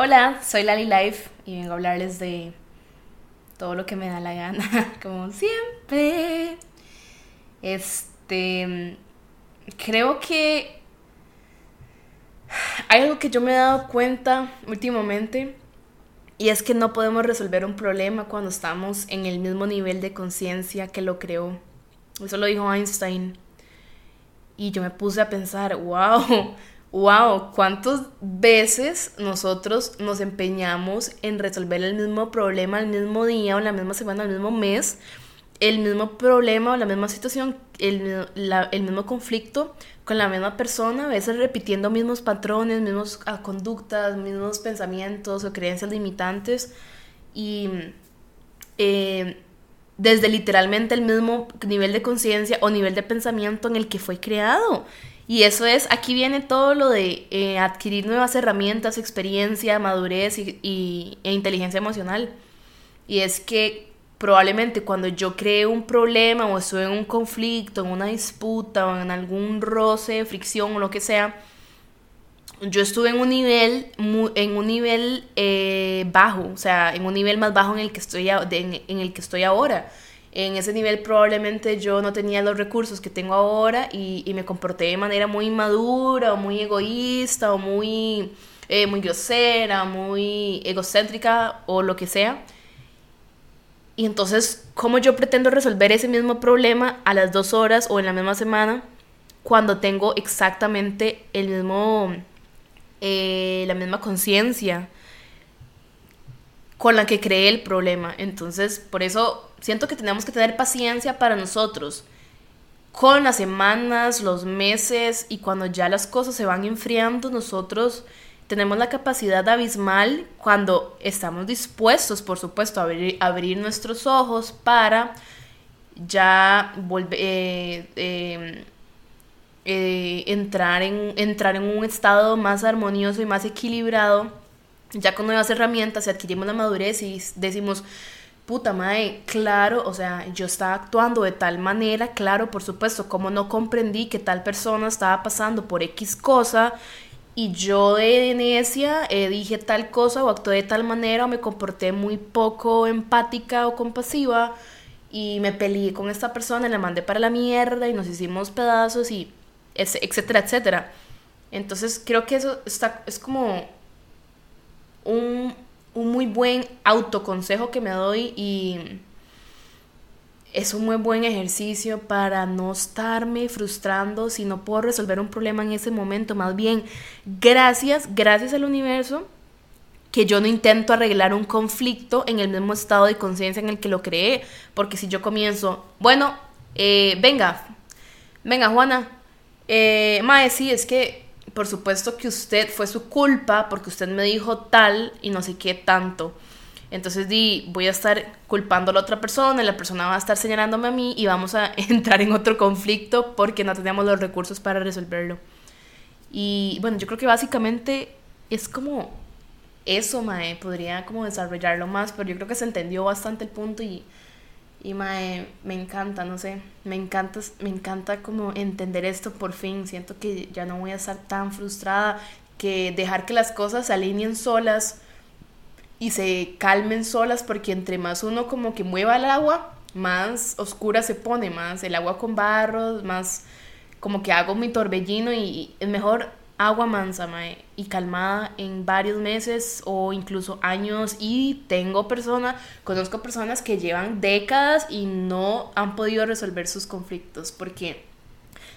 Hola, soy Lali Life y vengo a hablarles de todo lo que me da la gana, como siempre. Este, creo que hay algo que yo me he dado cuenta últimamente y es que no podemos resolver un problema cuando estamos en el mismo nivel de conciencia que lo creó. Eso lo dijo Einstein. Y yo me puse a pensar, wow, wow, ¿cuántas veces nosotros nos empeñamos en resolver el mismo problema el mismo día o la misma semana, el mismo mes? El mismo problema o la misma situación, el, el mismo conflicto con la misma persona, a veces repitiendo mismos patrones, mismos ah, conductas, mismos pensamientos o creencias limitantes. Y eh, desde literalmente el mismo nivel de conciencia o nivel de pensamiento en el que fue creado. Y eso es, aquí viene todo lo de eh, adquirir nuevas herramientas, experiencia, madurez y, e inteligencia emocional. Y es que probablemente cuando yo creé un problema o estuve en un conflicto, en una disputa o en algún roce, fricción o lo que sea, yo estuve en un nivel, en un nivel eh, bajo, o sea, en un nivel más bajo en el que estoy, en el que estoy ahora en ese nivel probablemente yo no tenía los recursos que tengo ahora y, me comporté de manera muy inmadura o muy egoísta o muy, eh, muy grosera, muy egocéntrica o lo que sea. Y entonces, ¿cómo yo pretendo resolver ese mismo problema a las dos horas o en la misma semana cuando tengo exactamente el mismo, eh, la misma conciencia con la que creé el problema? Entonces, por eso siento que tenemos que tener paciencia para nosotros. Con las semanas, los meses y cuando ya las cosas se van enfriando, nosotros tenemos la capacidad abismal cuando estamos dispuestos, por supuesto, a abrir, nuestros ojos para ya volver, eh, em, eh, entrar, en, entrar en un estado más armonioso y más equilibrado, ya con nuevas herramientas y adquirimos la madurez y decimos, puta madre, claro, o sea, yo estaba actuando de tal manera, claro, por supuesto, como no comprendí que tal persona estaba pasando por X cosa y yo de necia eh, dije tal cosa o actué de tal manera o me comporté muy poco empática o compasiva y me peleé con esta persona, la mandé para la mierda y nos hicimos pedazos y etcétera, etcétera. Entonces creo que eso está, es como un un muy buen autoconsejo que me doy y es un muy buen ejercicio para no estarme frustrando si no puedo resolver un problema en ese momento. Más bien, gracias, gracias al universo que yo no intento arreglar un conflicto en el mismo estado de conciencia en el que lo creé. Porque si yo comienzo, bueno, eh, venga, venga Juana, eh, Mae, sí, es que por supuesto que usted fue su culpa porque usted me dijo tal y no sé qué tanto. Entonces di, voy a estar culpando a la otra persona, y la persona va a estar señalándome a mí y vamos a entrar en otro conflicto porque no tenemos los recursos para resolverlo. Y bueno, yo creo que básicamente es como eso, Mae, podría como desarrollarlo más, pero yo creo que se entendió bastante el punto y y mae, me encanta, no sé, me encanta, me encanta como entender esto por fin. Siento que ya no voy a estar tan frustrada, que dejar que las cosas se alineen solas y se calmen solas, porque entre más uno como que mueva el agua, más oscura se pone, más el agua con barros, más como que hago mi torbellino y es mejor agua mansa y calmada en varios meses o incluso años y tengo personas, conozco personas que llevan décadas y no han podido resolver sus conflictos porque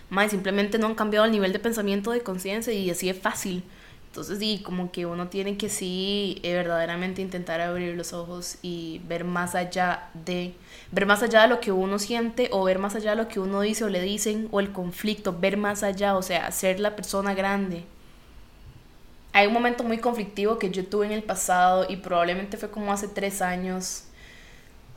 mae, simplemente no han cambiado el nivel de pensamiento de conciencia y así es fácil. Entonces, sí, como que uno tiene que sí eh, verdaderamente intentar abrir los ojos y ver más allá de, ver más allá de lo que uno siente o ver más allá de lo que uno dice o le dicen o el conflicto, ver más allá, o sea, ser la persona grande. Hay un momento muy conflictivo que yo tuve en el pasado y probablemente fue como hace tres años.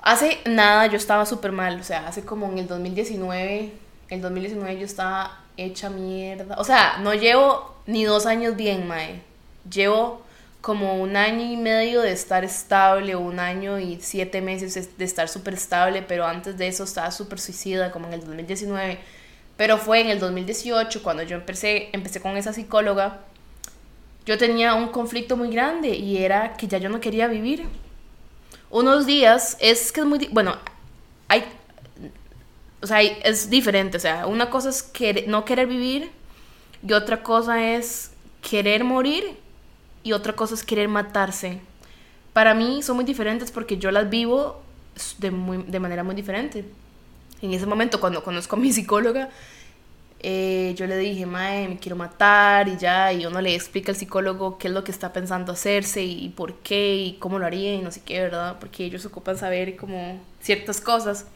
Hace nada yo estaba súper mal, o sea, hace como en el 2019, el 2019 yo estaba hecha mierda. O sea, no llevo ni dos años bien, mae. Llevo como un año y medio de estar estable, un año y siete meses de estar súper estable, pero antes de eso estaba súper suicida, como en el 2019. Pero fue en el 2018 cuando yo empecé, empecé con esa psicóloga yo tenía un conflicto muy grande y era que ya yo no quería vivir. Unos días, es que es muy, bueno, hay, o sea, es diferente, o sea, una cosa es que, no querer vivir y otra cosa es querer morir y otra cosa es querer matarse. Para mí son muy diferentes porque yo las vivo de, de manera muy diferente. En ese momento, cuando conozco a mi psicóloga, eh, yo le dije, Mae, me quiero matar y ya, y uno le explica al psicólogo qué es lo que está pensando hacerse y, por qué y cómo lo haría y no sé qué, ¿verdad? Porque ellos ocupan saber como ciertas cosas.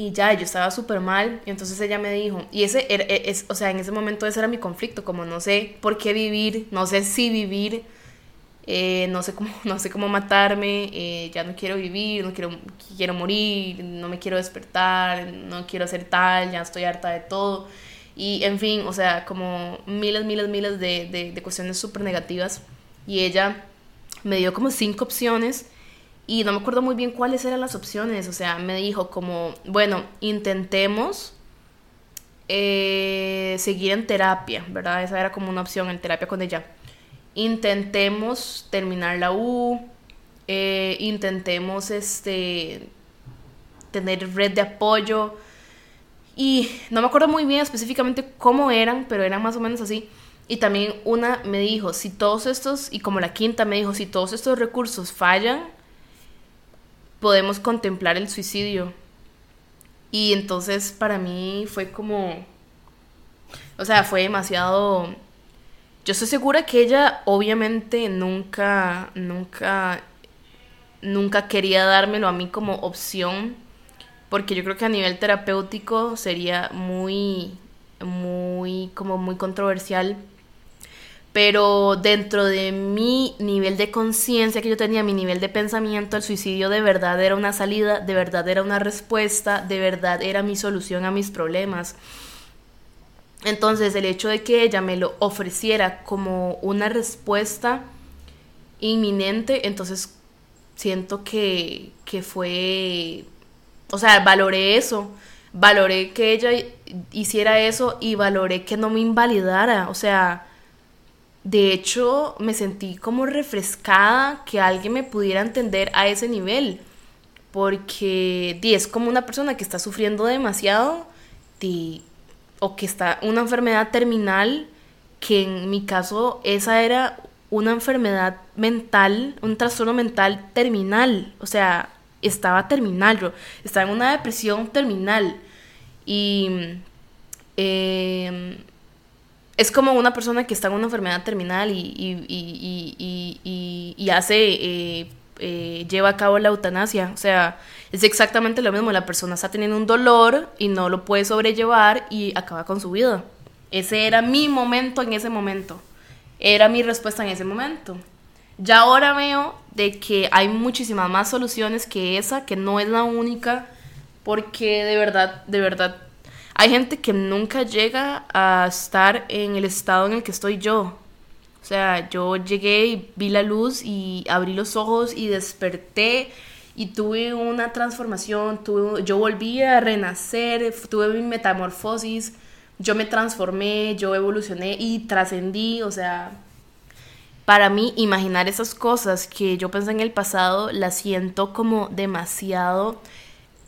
Y ya, yo estaba súper mal. Y entonces ella me dijo, y ese era, e, es, o sea, en ese momento ese era mi conflicto, como no sé por qué vivir, no sé si vivir, eh, no, sé cómo, no sé cómo matarme, eh, ya no quiero vivir, no quiero, quiero morir, no me quiero despertar, no quiero hacer tal, ya estoy harta de todo. Y en fin, o sea, como miles, miles, miles de, de, de cuestiones súper negativas. Y ella me dio como cinco opciones y no me acuerdo muy bien cuáles eran las opciones, o sea, me dijo como, bueno, intentemos eh, seguir en terapia, ¿verdad? Esa era como una opción en terapia con ella. Intentemos terminar la U, eh, intentemos este, tener red de apoyo. Y no me acuerdo muy bien específicamente cómo eran, pero eran más o menos así. Y también una me dijo, si todos estos, y como la quinta me dijo, si todos estos recursos fallan, podemos contemplar el suicidio. Y entonces para mí fue como, o sea, fue demasiado... Yo estoy segura que ella obviamente nunca, nunca, nunca quería dármelo a mí como opción, porque yo creo que a nivel terapéutico sería muy, muy, como muy controversial pero dentro de mi nivel de conciencia que yo tenía, mi nivel de pensamiento, el suicidio de verdad era una salida, de verdad era una respuesta, de verdad era mi solución a mis problemas. Entonces el hecho de que ella me lo ofreciera como una respuesta inminente, entonces siento que, que fue, o sea, valoré eso, valoré que ella hiciera eso y valoré que no me invalidara, o sea, de hecho, me sentí como refrescada que alguien me pudiera entender a ese nivel. Porque es como una persona que está sufriendo demasiado o que está una enfermedad terminal, que en mi caso esa era una enfermedad mental, un trastorno mental terminal. O sea, estaba terminal, yo estaba en una depresión terminal. Y eh, es como una persona que está en una enfermedad terminal y, y, hace, eh, eh, lleva a cabo la eutanasia. O sea, es exactamente lo mismo. La persona está teniendo un dolor y no lo puede sobrellevar y acaba con su vida. Ese era mi momento en ese momento. Era mi respuesta en ese momento. Ya ahora veo de que hay muchísimas más soluciones que esa, que no es la única, porque de verdad, de verdad hay gente que nunca llega a estar en el estado en el que estoy yo. O sea, yo llegué y vi la luz y abrí los ojos y desperté y tuve una transformación, tuve, yo volví a renacer, tuve mi metamorfosis, yo me transformé, yo evolucioné y trascendí, o sea, para mí imaginar esas cosas que yo pensé en el pasado las siento como demasiado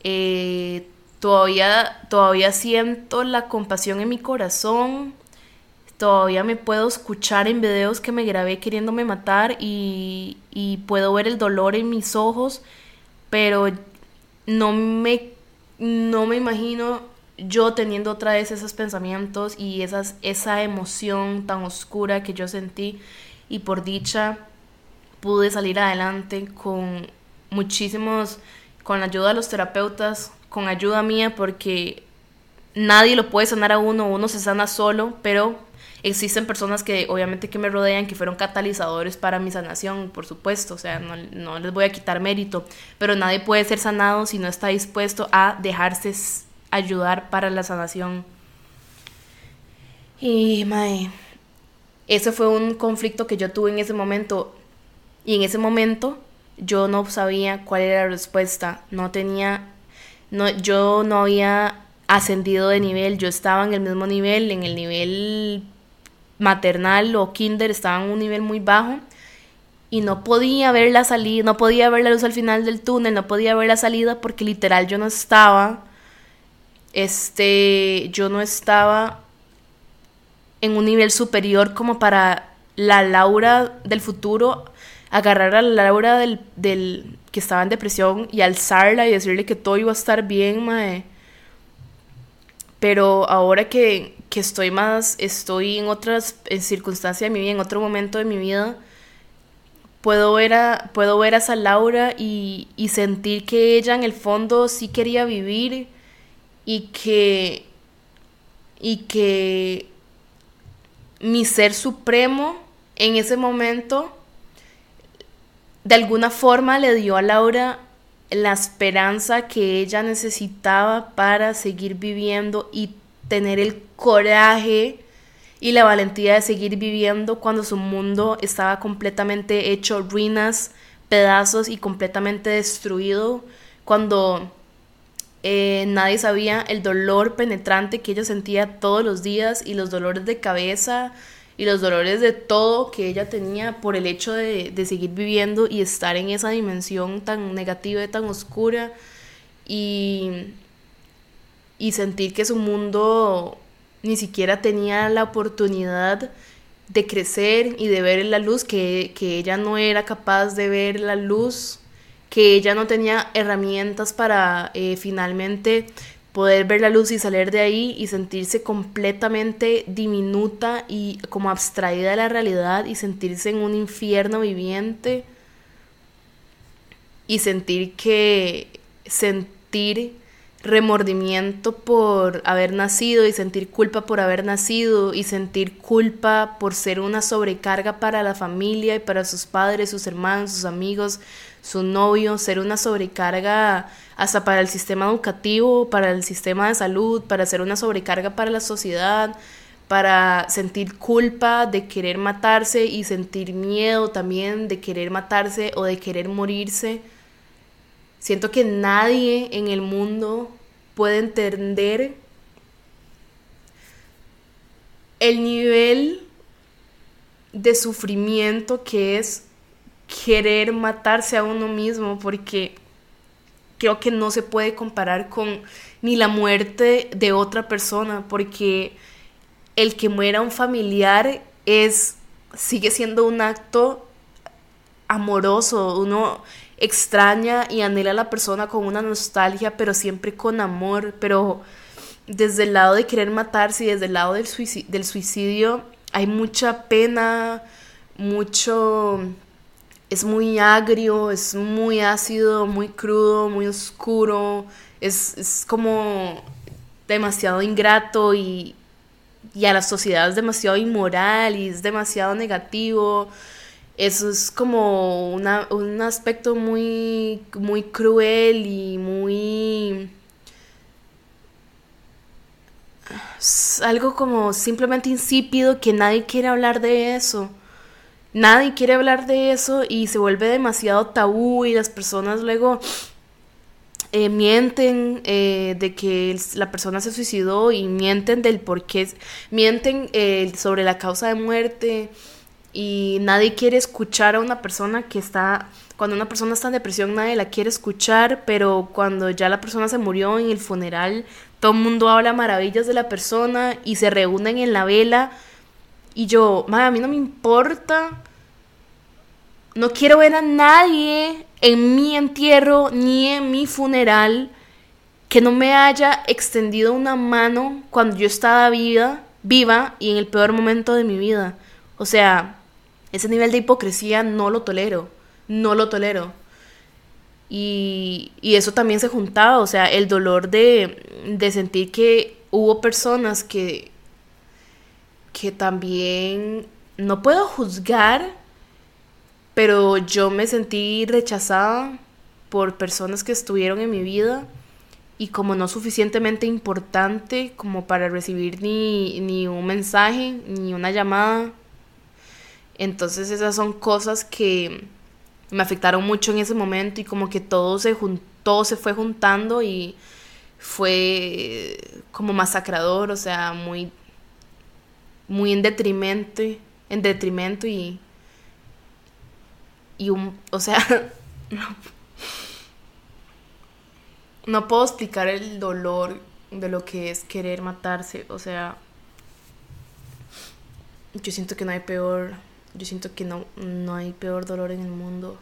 eh, Todavía, todavía siento la compasión en mi corazón. Todavía me puedo escuchar en videos que me grabé queriéndome matar y, y puedo ver el dolor en mis ojos, pero no me, no me imagino yo teniendo otra vez esos pensamientos y esas, esa emoción tan oscura que yo sentí y por dicha pude salir adelante con muchísimos, con la ayuda de los terapeutas, con ayuda mía porque nadie lo puede sanar a uno, uno se sana solo, pero existen personas que obviamente que me rodean, que fueron catalizadores para mi sanación, por supuesto, o sea, no, les voy a quitar mérito, pero nadie puede ser sanado si no está dispuesto a dejarse ayudar para la sanación. Y, mae, ese fue un conflicto que yo tuve en ese momento, y en ese momento yo no sabía cuál era la respuesta, no tenía no, yo no había ascendido de nivel, yo estaba en el mismo nivel, en el nivel maternal o kinder estaba en un nivel muy bajo y no podía ver la salida, no podía ver la luz al final del túnel, no podía ver la salida porque literal yo no estaba, este, yo no estaba en un nivel superior como para la Laura del futuro agarrar a la Laura del, del que estaba en depresión y alzarla y decirle que todo iba a estar bien, mae. Pero ahora que, que estoy más, estoy en otras circunstancias de mi vida, en otro momento de mi vida, puedo ver a, puedo ver a esa Laura y, y sentir que ella en el fondo sí quería vivir y que, y que mi ser supremo en ese momento de alguna forma le dio a Laura la esperanza que ella necesitaba para seguir viviendo y tener el coraje y la valentía de seguir viviendo cuando su mundo estaba completamente hecho ruinas, pedazos y completamente destruido, cuando eh, nadie sabía el dolor penetrante que ella sentía todos los días y los dolores de cabeza y los dolores de todo que ella tenía por el hecho de, seguir viviendo y estar en esa dimensión tan negativa y tan oscura y, y sentir que su mundo ni siquiera tenía la oportunidad de crecer y de ver la luz, que, que ella no era capaz de ver la luz, que ella no tenía herramientas para eh, finalmente poder ver la luz y salir de ahí y sentirse completamente diminuta y como abstraída de la realidad y sentirse en un infierno viviente y sentir que sentir remordimiento por haber nacido y sentir culpa por haber nacido y sentir culpa por ser una sobrecarga para la familia y para sus padres, sus hermanos, sus amigos, su novio, ser una sobrecarga hasta para el sistema educativo, para el sistema de salud, para ser una sobrecarga para la sociedad, para sentir culpa de querer matarse y sentir miedo también de querer matarse o de querer morirse. Siento que nadie en el mundo puede entender el nivel de sufrimiento que es querer matarse a uno mismo porque creo que no se puede comparar con ni la muerte de otra persona porque el que muera un familiar es sigue siendo un acto amoroso, uno extraña y anhela a la persona con una nostalgia, pero siempre con amor, pero desde el lado de querer matarse y desde el lado del suicidio, del suicidio hay mucha pena, mucho es muy agrio, es muy ácido, muy crudo, muy oscuro, es, como demasiado ingrato y, y, a la sociedad es demasiado inmoral y es demasiado negativo. Eso es como un aspecto muy, muy cruel y muy... algo como simplemente insípido que nadie quiere hablar de eso nadie quiere hablar de eso y se vuelve demasiado tabú y las personas luego eh, mienten eh, de que la persona se suicidó y mienten del por qué, mienten eh, sobre la causa de muerte y nadie quiere escuchar a una persona que está, cuando una persona está en depresión nadie la quiere escuchar, pero cuando ya la persona se murió en el funeral, todo el mundo habla maravillas de la persona y se reúnen en la vela y yo, a mí no me importa. No quiero ver a nadie en mi entierro ni en mi funeral que no me haya extendido una mano cuando yo estaba viva, viva y en el peor momento de mi vida. O sea, ese nivel de hipocresía no lo tolero, no lo tolero. Y, y eso también se juntaba, o sea, el dolor de, de sentir que hubo personas que, que también no puedo juzgar, pero yo me sentí rechazada por personas que estuvieron en mi vida y como no suficientemente importante como para recibir ni, ni un mensaje, ni una llamada. Entonces esas son cosas que me afectaron mucho en ese momento y como que todo se, todo se fue juntando y fue como masacrador, o sea, muy muy en detrimento, en detrimento y, y un, o sea, no, puedo explicar el dolor de lo que es querer matarse, o sea, yo siento que no hay peor, yo siento que no, no hay peor dolor en el mundo,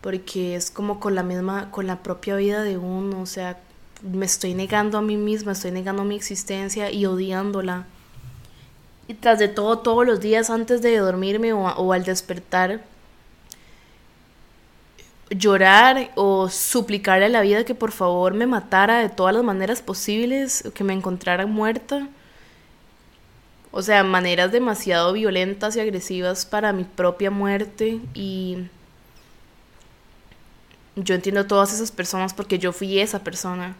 porque es como con la misma, con la propia vida de uno, o sea, me estoy negando a mí misma, estoy negando mi existencia y odiándola. Y tras de todo, todos los días antes de dormirme o, al despertar, llorar o suplicarle a la vida que por favor me matara de todas las maneras posibles, que me encontrara muerta. O sea, maneras demasiado violentas y agresivas para mi propia muerte y yo entiendo todas esas personas porque yo fui esa persona,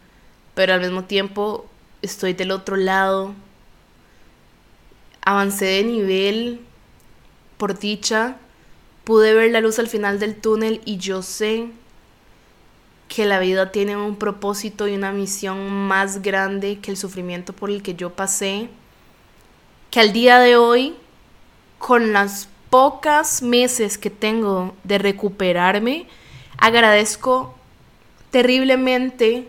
pero al mismo tiempo estoy del otro lado avancé de nivel por dicha, pude ver la luz al final del túnel y yo sé que la vida tiene un propósito y una misión más grande que el sufrimiento por el que yo pasé, que al día de hoy, con las pocas meses que tengo de recuperarme, agradezco terriblemente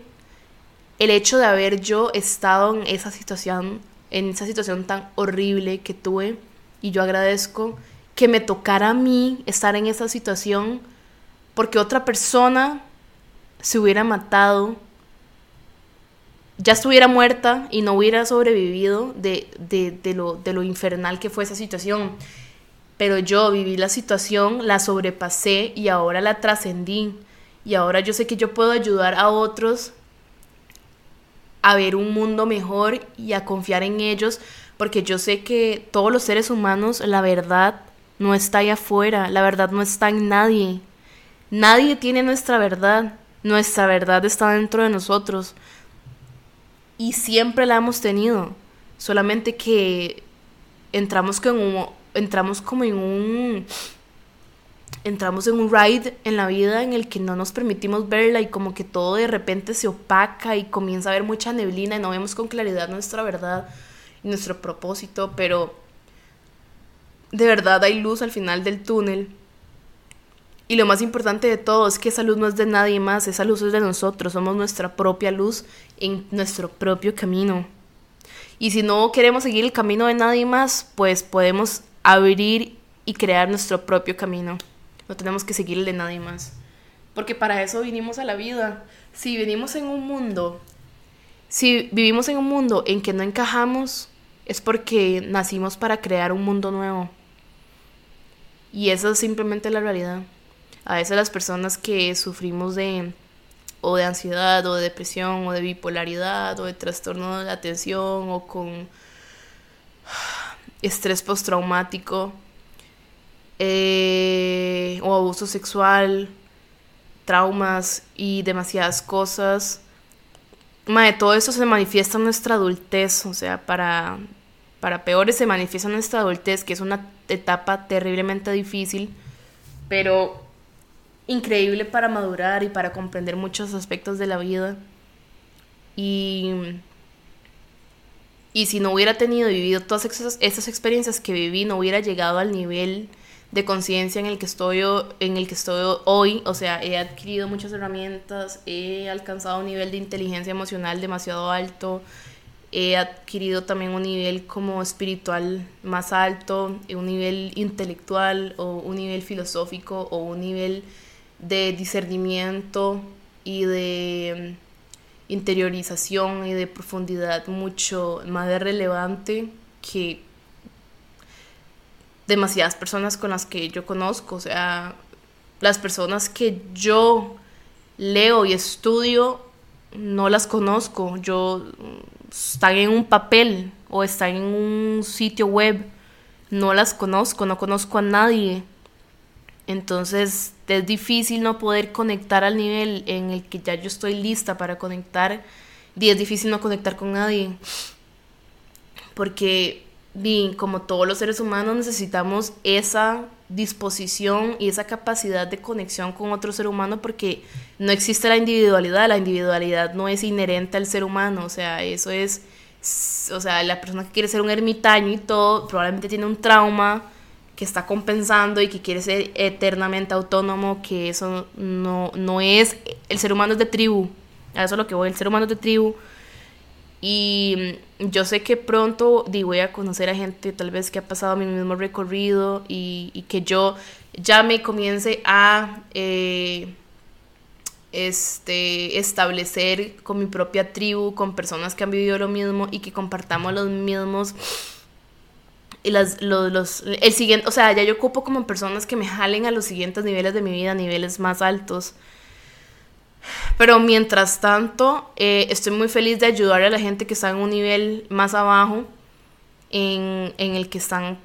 el hecho de haber yo estado en esa situación en esa situación tan horrible que tuve y yo agradezco que me tocara a mí estar en esa situación porque otra persona se hubiera matado, ya estuviera muerta y no hubiera sobrevivido de, de, lo, de lo infernal que fue esa situación. Pero yo viví la situación, la sobrepasé y ahora la trascendí. Y ahora yo sé que yo puedo ayudar a otros a ver un mundo mejor y a confiar en ellos, porque yo sé que todos los seres humanos, la verdad no está allá afuera, la verdad no está en nadie. Nadie tiene nuestra verdad, nuestra verdad está dentro de nosotros. Y siempre la hemos tenido, solamente que entramos, como, entramos como en un entramos en un ride en la vida en el que no nos permitimos verla y como que todo de repente se opaca y comienza a haber mucha neblina y no vemos con claridad nuestra verdad y nuestro propósito, pero de verdad hay luz al final del túnel. Y lo más importante de todo es que esa luz no es de nadie más, esa luz es de nosotros, somos nuestra propia luz en nuestro propio camino. Y si no queremos seguir el camino de nadie más, pues podemos abrir y crear nuestro propio camino. No tenemos que seguirle de nadie más. Porque para eso vinimos a la vida. Si venimos en un mundo, si vivimos en un mundo en que no encajamos, es porque nacimos para crear un mundo nuevo. Y esa es simplemente la realidad. A veces las personas que sufrimos de o de ansiedad o de depresión o de bipolaridad o de trastorno de la atención o con estrés postraumático, eh, o abuso sexual, traumas y demasiadas cosas. de todo eso se manifiesta nuestra adultez, o sea, para, para peores se manifiesta en nuestra adultez, que es una etapa terriblemente difícil, pero increíble para madurar y para comprender muchos aspectos de la vida. Y, y si no hubiera tenido vivido todas esas, esas experiencias que viví, no hubiera llegado al nivel de conciencia en el que estoy en el que estoy hoy, o sea, he adquirido muchas herramientas, he alcanzado un nivel de inteligencia emocional demasiado alto, he adquirido también un nivel como espiritual más alto, un nivel intelectual o un nivel filosófico o un nivel de discernimiento y de mm, interiorización y de profundidad mucho más relevante que demasiadas personas con las que yo conozco, o sea, las personas que yo leo y estudio no las conozco, yo están en un papel o están en un sitio web, no las conozco, no conozco a nadie. Entonces es difícil no poder conectar al nivel en el que ya yo estoy lista para conectar y es difícil no conectar con nadie. Porque y como todos los seres humanos necesitamos esa disposición y esa capacidad de conexión con otro ser humano porque no existe la individualidad, la individualidad no es inherente al ser humano, o sea, eso es o sea, la persona que quiere ser un ermitaño y todo, probablemente tiene un trauma que está compensando y que quiere ser eternamente autónomo, que eso no, no es, el ser humano es de tribu, a eso es lo que voy, el ser humano es de tribu. Y yo sé que pronto voy a conocer a gente tal vez que ha pasado mi mismo recorrido y, que yo ya me comience a eh, este, establecer con mi propia tribu, con personas que han vivido lo mismo y que compartamos los mismos y las, los, los, el siguiente, o sea, ya yo ocupo como personas que me jalen a los siguientes niveles de mi vida, niveles más altos. Pero mientras tanto, eh, estoy muy feliz de ayudar a la gente que está en un nivel más abajo, en, en el que están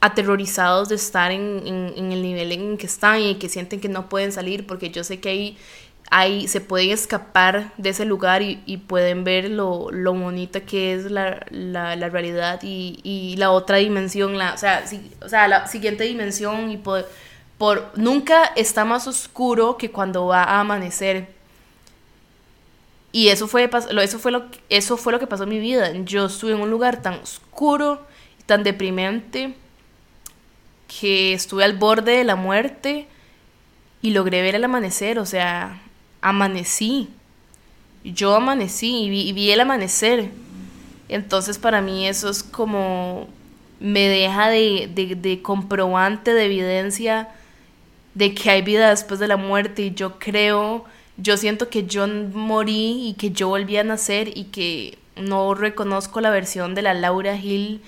aterrorizados de estar en, en, el nivel en que están y que sienten que no pueden salir, porque yo sé que ahí, ahí se pueden escapar de ese lugar y, pueden ver lo, lo, bonita que es la, la, la realidad y, y, la otra dimensión, la, o, sea, si, o sea, la siguiente dimensión y poder, por, nunca está más oscuro que cuando va a amanecer. Y eso fue, eso, fue lo, eso fue lo que pasó en mi vida. Yo estuve en un lugar tan oscuro, tan deprimente, que estuve al borde de la muerte y logré ver el amanecer, o sea, amanecí. Yo amanecí y vi, el amanecer. Entonces para mí eso es como me deja de, de, comprobante, de evidencia de que hay vida después de la muerte y yo creo, yo siento que yo morí y que yo volví a nacer y que no reconozco la versión de la Laura Hill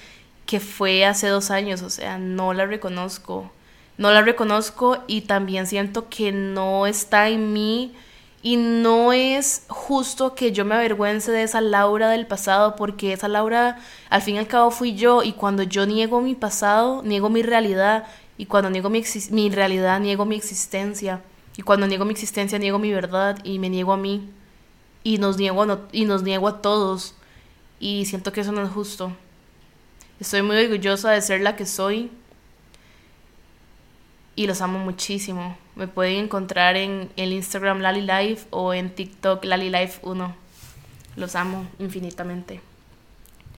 que fue hace dos años, o sea, no la reconozco. No la reconozco y también siento que no está en mí y no es justo que yo me avergüence de esa Laura del pasado porque esa Laura al fin y al cabo fui yo y cuando yo niego mi pasado, niego mi realidad y cuando niego mi, mi realidad, niego mi existencia y cuando niego mi existencia, niego mi verdad y me niego a mí y nos niego y nos niego a todos y siento que eso no es justo. Estoy muy orgullosa de ser la que soy y los amo muchísimo. Me pueden encontrar en el Instagram Lali Life o en TikTok Lali Life 1. Los amo infinitamente.